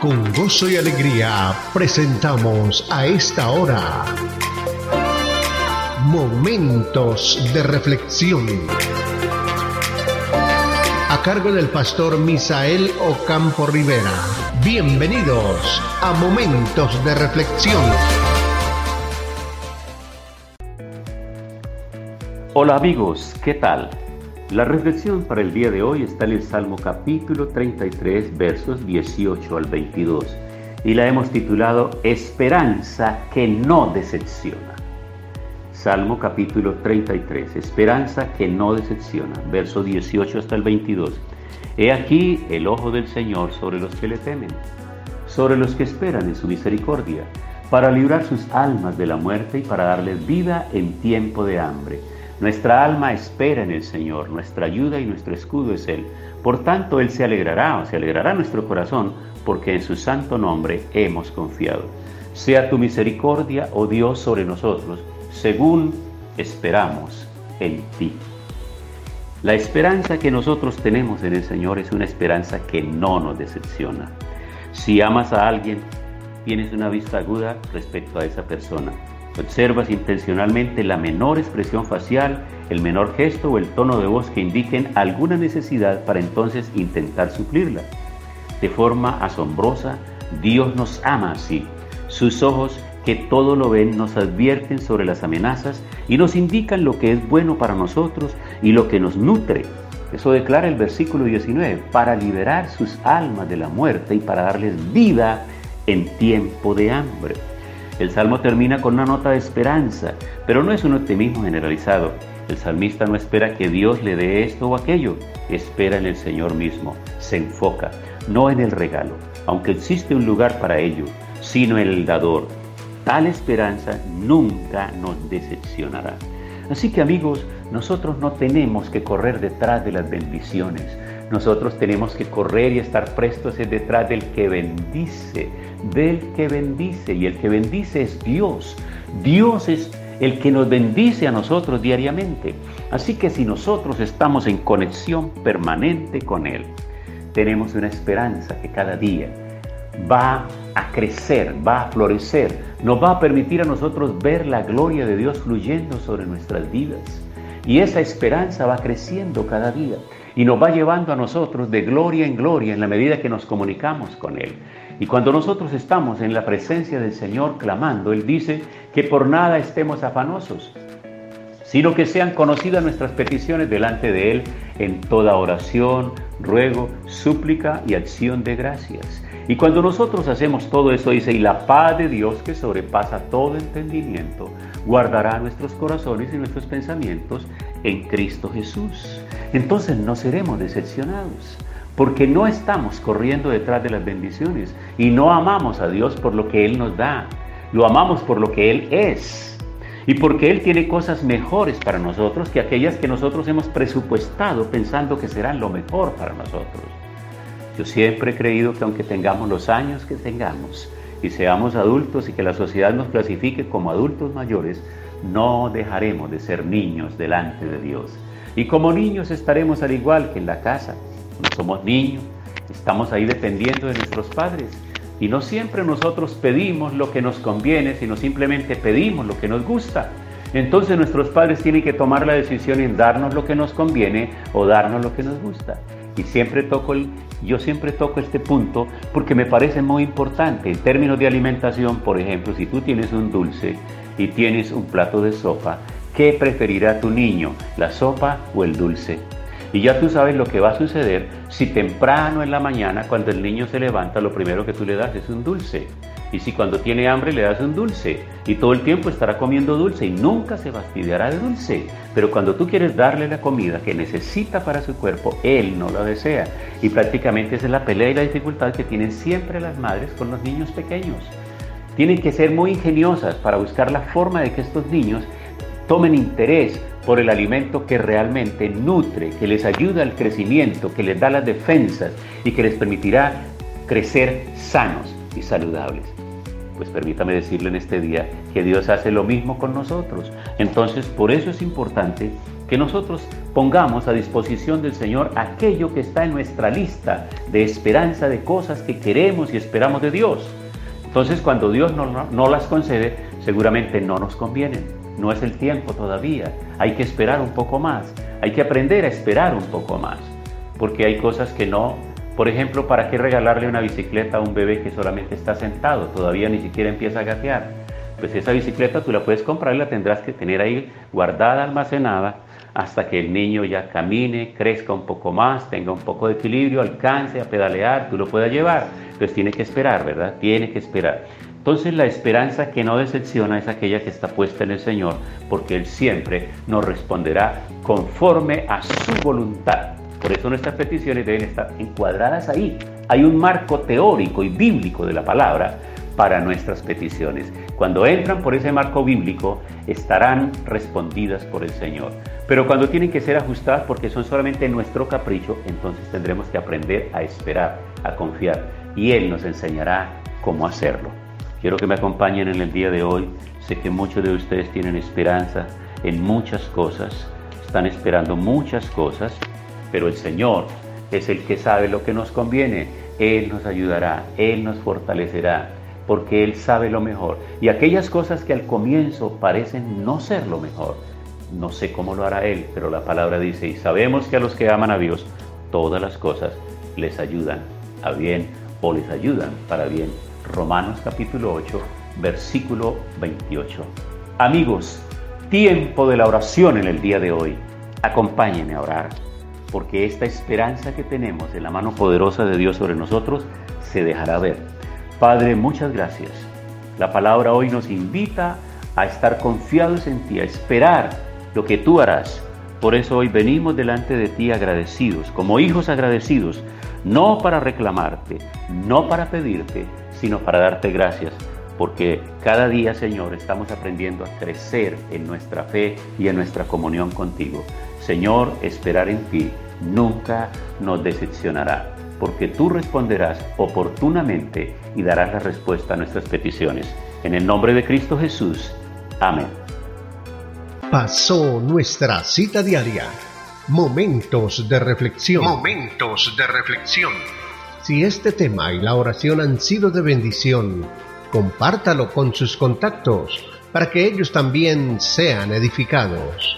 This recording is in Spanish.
Con gozo y alegría presentamos a esta hora Momentos de Reflexión. A cargo del pastor Misael Ocampo Rivera. Bienvenidos a Momentos de Reflexión. Hola amigos, ¿qué tal? La reflexión para el día de hoy está en el Salmo capítulo 33 versos 18 al 22 y la hemos titulado Esperanza que no decepciona. Salmo capítulo 33, Esperanza que no decepciona, verso 18 hasta el 22. He aquí el ojo del Señor sobre los que le temen, sobre los que esperan en su misericordia, para librar sus almas de la muerte y para darles vida en tiempo de hambre nuestra alma espera en el Señor, nuestra ayuda y nuestro escudo es Él. Por tanto, Él se alegrará o se alegrará nuestro corazón, porque en su santo nombre hemos confiado. Sea tu misericordia, oh Dios, sobre nosotros, según esperamos en ti. La esperanza que nosotros tenemos en el Señor es una esperanza que no nos decepciona. Si amas a alguien, tienes una vista aguda respecto a esa persona. Observas intencionalmente la menor expresión facial, el menor gesto o el tono de voz que indiquen alguna necesidad para entonces intentar suplirla. De forma asombrosa, Dios nos ama así. Sus ojos, que todo lo ven, nos advierten sobre las amenazas y nos indican lo que es bueno para nosotros y lo que nos nutre. Eso declara el versículo 19, para liberar sus almas de la muerte y para darles vida en tiempo de hambre. El salmo termina con una nota de esperanza, pero no es un optimismo generalizado. El salmista no espera que Dios le dé esto o aquello, espera en el Señor mismo, se enfoca, no en el regalo, aunque existe un lugar para ello, sino en el dador. Tal esperanza nunca nos decepcionará. Así que amigos, nosotros no tenemos que correr detrás de las bendiciones, nosotros tenemos que correr y estar prestos detrás del que bendice, del que bendice. Y el que bendice es Dios. Dios es el que nos bendice a nosotros diariamente. Así que si nosotros estamos en conexión permanente con Él, tenemos una esperanza que cada día va a crecer, va a florecer, nos va a permitir a nosotros ver la gloria de Dios fluyendo sobre nuestras vidas. Y esa esperanza va creciendo cada día y nos va llevando a nosotros de gloria en gloria en la medida que nos comunicamos con Él. Y cuando nosotros estamos en la presencia del Señor clamando, Él dice que por nada estemos afanosos, sino que sean conocidas nuestras peticiones delante de Él en toda oración, ruego, súplica y acción de gracias. Y cuando nosotros hacemos todo eso, dice, y la paz de Dios que sobrepasa todo entendimiento, guardará nuestros corazones y nuestros pensamientos en Cristo Jesús. Entonces no seremos decepcionados, porque no estamos corriendo detrás de las bendiciones y no amamos a Dios por lo que Él nos da, lo amamos por lo que Él es y porque Él tiene cosas mejores para nosotros que aquellas que nosotros hemos presupuestado pensando que serán lo mejor para nosotros. Yo siempre he creído que aunque tengamos los años que tengamos, y seamos adultos y que la sociedad nos clasifique como adultos mayores, no dejaremos de ser niños delante de Dios. Y como niños estaremos al igual que en la casa. No somos niños, estamos ahí dependiendo de nuestros padres. Y no siempre nosotros pedimos lo que nos conviene, sino simplemente pedimos lo que nos gusta. Entonces nuestros padres tienen que tomar la decisión en darnos lo que nos conviene o darnos lo que nos gusta. Y siempre toco el, yo siempre toco este punto porque me parece muy importante. En términos de alimentación, por ejemplo, si tú tienes un dulce y tienes un plato de sopa, ¿qué preferirá tu niño, la sopa o el dulce? Y ya tú sabes lo que va a suceder si temprano en la mañana, cuando el niño se levanta, lo primero que tú le das es un dulce. Y si cuando tiene hambre le das un dulce y todo el tiempo estará comiendo dulce y nunca se fastidiará de dulce. Pero cuando tú quieres darle la comida que necesita para su cuerpo, él no lo desea. Y prácticamente esa es la pelea y la dificultad que tienen siempre las madres con los niños pequeños. Tienen que ser muy ingeniosas para buscar la forma de que estos niños tomen interés por el alimento que realmente nutre, que les ayuda al crecimiento, que les da las defensas y que les permitirá crecer sanos y saludables. Pues permítame decirle en este día que Dios hace lo mismo con nosotros. Entonces, por eso es importante que nosotros pongamos a disposición del Señor aquello que está en nuestra lista de esperanza de cosas que queremos y esperamos de Dios. Entonces cuando Dios no, las concede, seguramente no nos convienen. No es el tiempo todavía. Hay que esperar un poco más. Hay que aprender a esperar un poco más. Porque hay cosas que no... Por ejemplo, ¿para qué regalarle una bicicleta a un bebé que solamente está sentado? Todavía ni siquiera empieza a gatear. Pues esa bicicleta tú la puedes comprar y la tendrás que tener ahí guardada, almacenada, hasta que el niño ya camine, crezca un poco más, tenga un poco de equilibrio, alcance a pedalear, tú lo puedas llevar. Entonces tiene que esperar, ¿verdad? Tiene que esperar. Entonces la esperanza que no decepciona es aquella que está puesta en el Señor, porque Él siempre nos responderá conforme a su voluntad. Por eso nuestras peticiones deben estar encuadradas ahí. Hay un marco teórico y bíblico de la palabra para nuestras peticiones. Cuando entran por ese marco bíblico, estarán respondidas por el Señor. Pero cuando tienen que ser ajustadas porque son solamente nuestro capricho, entonces tendremos que aprender a esperar, a confiar. Y Él nos enseñará cómo hacerlo. Quiero que me acompañen en el día de hoy. Sé que muchos de ustedes tienen esperanza en muchas cosas, están esperando muchas cosas, pero el Señor es el que sabe lo que nos conviene. Él nos ayudará, Él nos fortalecerá, porque Él sabe lo mejor. Y aquellas cosas que al comienzo parecen no ser lo mejor, no sé cómo lo hará Él, pero la palabra dice, y sabemos que a los que aman a Dios, todas las cosas les ayudan a bien o les ayudan para bien. Romanos capítulo 8, versículo 28. Amigos, tiempo de la oración en el día de hoy. Acompáñenme a orar, porque esta esperanza que tenemos en la mano poderosa de Dios sobre nosotros se dejará ver. Padre, muchas gracias. La palabra hoy nos invita a estar confiados en ti, a esperar lo que tú harás. Por eso hoy venimos delante de ti agradecidos, como hijos agradecidos, no para reclamarte, no para pedirte, sino para darte gracias, porque cada día, Señor, estamos aprendiendo a crecer en nuestra fe y en nuestra comunión contigo. Señor, esperar en ti nunca nos decepcionará, porque tú responderás oportunamente y darás la respuesta a nuestras peticiones. En el nombre de Cristo Jesús. Amén pasó nuestra cita diaria. Momentos de reflexión. Momentos de reflexión. Si este tema y la oración han sido de bendición, compártalo con sus contactos para que ellos también sean edificados.